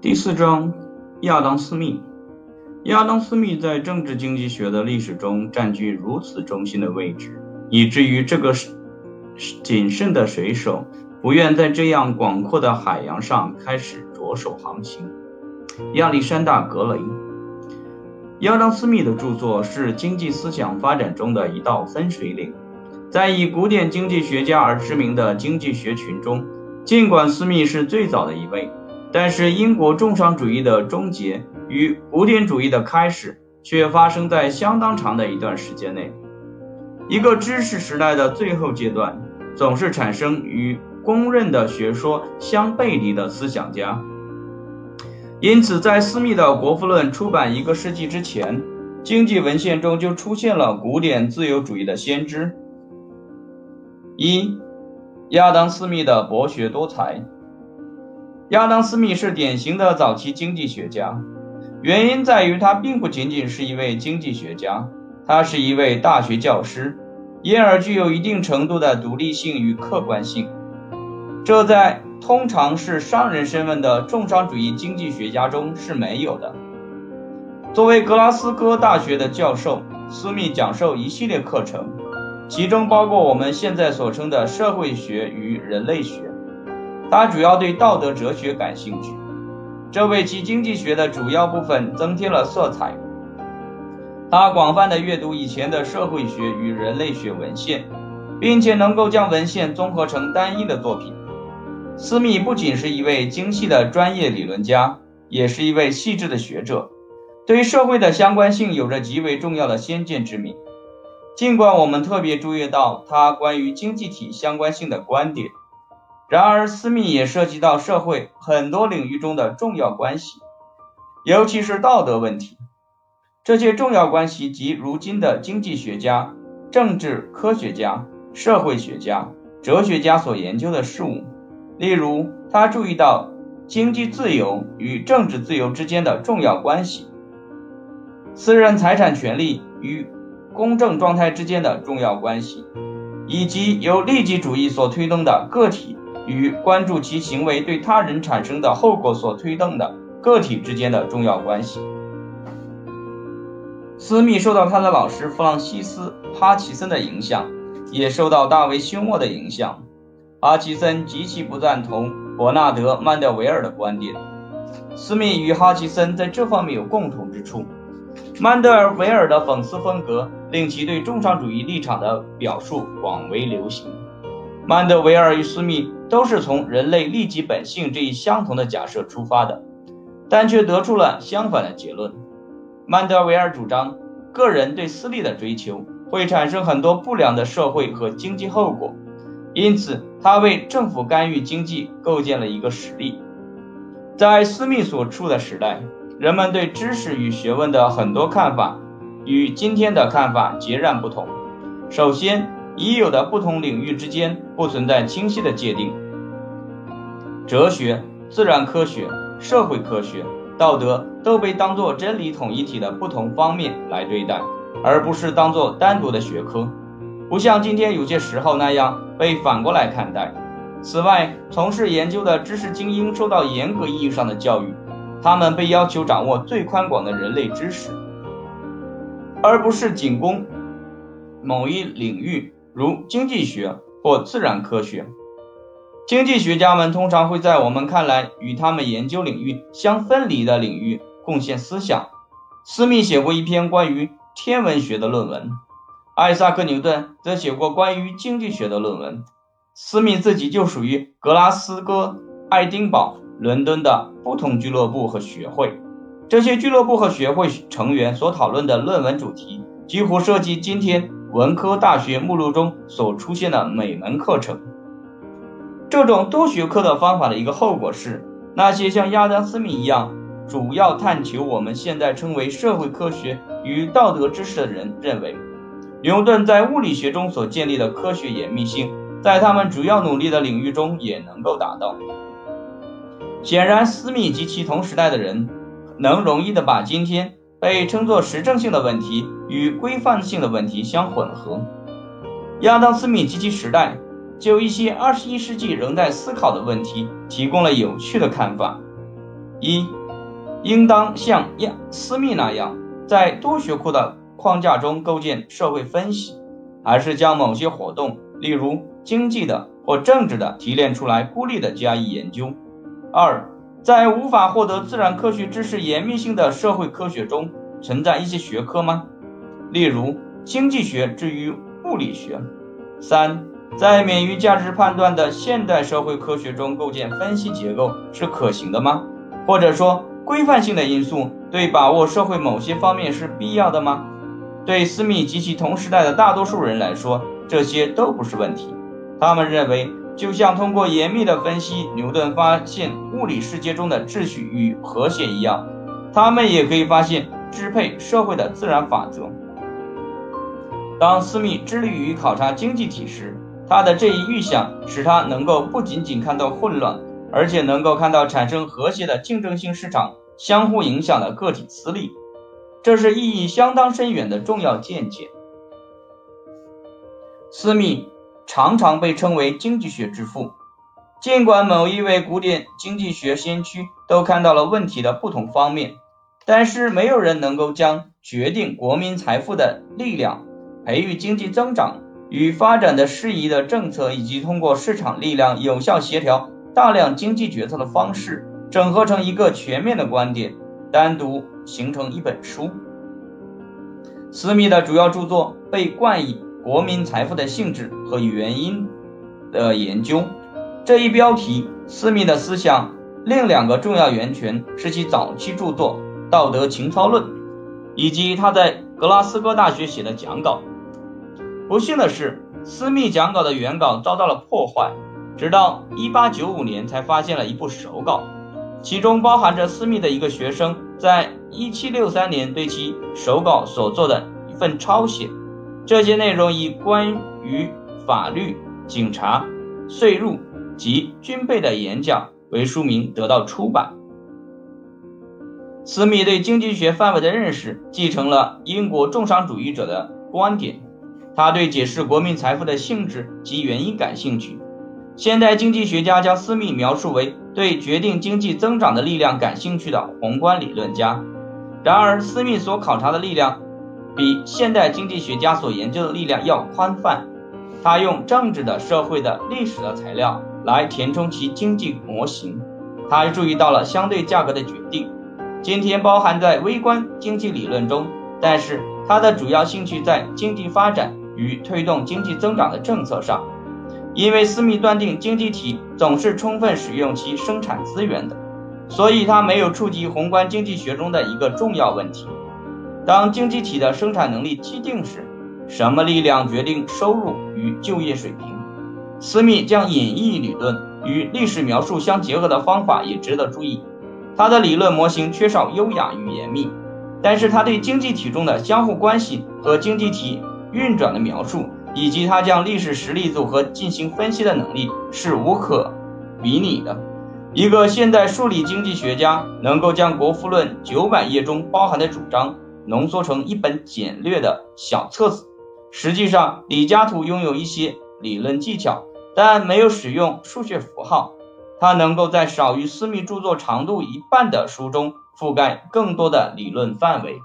第四章，亚当·斯密。亚当·斯密在政治经济学的历史中占据如此中心的位置，以至于这个谨慎的水手不愿在这样广阔的海洋上开始着手航行。亚历山大·格雷。亚当·斯密的著作是经济思想发展中的一道分水岭。在以古典经济学家而知名的经济学群中，尽管斯密是最早的一位。但是，英国重商主义的终结与古典主义的开始却发生在相当长的一段时间内。一个知识时代的最后阶段，总是产生与公认的学说相背离的思想家。因此，在斯密的《国富论》出版一个世纪之前，经济文献中就出现了古典自由主义的先知。一、亚当·斯密的博学多才。亚当·斯密是典型的早期经济学家，原因在于他并不仅仅是一位经济学家，他是一位大学教师，因而具有一定程度的独立性与客观性。这在通常是商人身份的重商主义经济学家中是没有的。作为格拉斯哥大学的教授，斯密讲授一系列课程，其中包括我们现在所称的社会学与人类学。他主要对道德哲学感兴趣，这为其经济学的主要部分增添了色彩。他广泛的阅读以前的社会学与人类学文献，并且能够将文献综合成单一的作品。斯密不仅是一位精细的专业理论家，也是一位细致的学者，对社会的相关性有着极为重要的先见之明。尽管我们特别注意到他关于经济体相关性的观点。然而，私密也涉及到社会很多领域中的重要关系，尤其是道德问题。这些重要关系及如今的经济学家、政治科学家、社会学家、哲学家所研究的事物。例如，他注意到经济自由与政治自由之间的重要关系，私人财产权利与公正状态之间的重要关系，以及由利己主义所推动的个体。与关注其行为对他人产生的后果所推动的个体之间的重要关系。斯密受到他的老师弗朗西斯·哈奇森的影响，也受到大卫·休谟的影响。哈奇森极其不赞同伯纳德·曼德维尔的观点。斯密与哈奇森在这方面有共同之处。曼德尔维尔的讽刺风格令其对重商主义立场的表述广为流行。曼德维尔与斯密都是从人类利己本性这一相同的假设出发的，但却得出了相反的结论。曼德维尔主张，个人对私利的追求会产生很多不良的社会和经济后果，因此他为政府干预经济构建了一个实例。在斯密所处的时代，人们对知识与学问的很多看法与今天的看法截然不同。首先，已有的不同领域之间不存在清晰的界定，哲学、自然科学、社会科学、道德都被当作真理统一体的不同方面来对待，而不是当作单独的学科，不像今天有些时候那样被反过来看待。此外，从事研究的知识精英受到严格意义上的教育，他们被要求掌握最宽广的人类知识，而不是仅供某一领域。如经济学或自然科学，经济学家们通常会在我们看来与他们研究领域相分离的领域贡献思想。斯密写过一篇关于天文学的论文，艾萨克·牛顿则写过关于经济学的论文。斯密自己就属于格拉斯哥、爱丁堡、伦敦的不同俱乐部和学会，这些俱乐部和学会成员所讨论的论文主题几乎涉及今天。文科大学目录中所出现的每门课程，这种多学科的方法的一个后果是，那些像亚当·斯密一样主要探求我们现在称为社会科学与道德知识的人认为，牛顿在物理学中所建立的科学严密性，在他们主要努力的领域中也能够达到。显然，斯密及其同时代的人能容易的把今天。被称作实证性的问题与规范性的问题相混合。亚当·斯密及其时代就一些二十一世纪仍在思考的问题提供了有趣的看法。一，应当像亚斯密那样，在多学科的框架中构建社会分析，还是将某些活动，例如经济的或政治的提炼出来，孤立的加以研究？二，在无法获得自然科学知识严密性的社会科学中，存在一些学科吗？例如经济学至于物理学。三，在免于价值判断的现代社会科学中构建分析结构是可行的吗？或者说，规范性的因素对把握社会某些方面是必要的吗？对斯密及其同时代的大多数人来说，这些都不是问题。他们认为，就像通过严密的分析，牛顿发现物理世界中的秩序与和谐一样，他们也可以发现支配社会的自然法则。当斯密致力于考察经济体时，他的这一预想使他能够不仅仅看到混乱，而且能够看到产生和谐的竞争性市场相互影响的个体私利。这是意义相当深远的重要见解。斯密常常被称为经济学之父，尽管某一位古典经济学先驱都看到了问题的不同方面，但是没有人能够将决定国民财富的力量。培育经济增长与发展的适宜的政策，以及通过市场力量有效协调大量经济决策的方式，整合成一个全面的观点，单独形成一本书。斯密的主要著作被冠以“国民财富的性质和原因”的研究。这一标题，斯密的思想另两个重要源泉是其早期著作《道德情操论》，以及他在格拉斯哥大学写的讲稿。不幸的是，私密讲稿的原稿遭到了破坏，直到1895年才发现了一部手稿，其中包含着私密的一个学生在1763年对其手稿所做的一份抄写。这些内容以关于法律、警察、税入及军备的演讲为书名得到出版。斯密对经济学范围的认识继承了英国重商主义者的观点。他对解释国民财富的性质及原因感兴趣。现代经济学家将斯密描述为对决定经济增长的力量感兴趣的宏观理论家。然而，斯密所考察的力量比现代经济学家所研究的力量要宽泛。他用政治的、社会的、历史的材料来填充其经济模型。他注意到了相对价格的决定，今天包含在微观经济理论中，但是他的主要兴趣在经济发展。与推动经济增长的政策上，因为斯密断定经济体总是充分使用其生产资源的，所以他没有触及宏观经济学中的一个重要问题：当经济体的生产能力既定时，什么力量决定收入与就业水平？斯密将演绎理论与历史描述相结合的方法也值得注意。他的理论模型缺少优雅与严密，但是他对经济体中的相互关系和经济体。运转的描述，以及他将历史实例组合进行分析的能力是无可比拟的。一个现代数理经济学家能够将《国富论》九百页中包含的主张浓缩成一本简略的小册子。实际上，李嘉图拥有一些理论技巧，但没有使用数学符号。他能够在少于私密著作长度一半的书中覆盖更多的理论范围。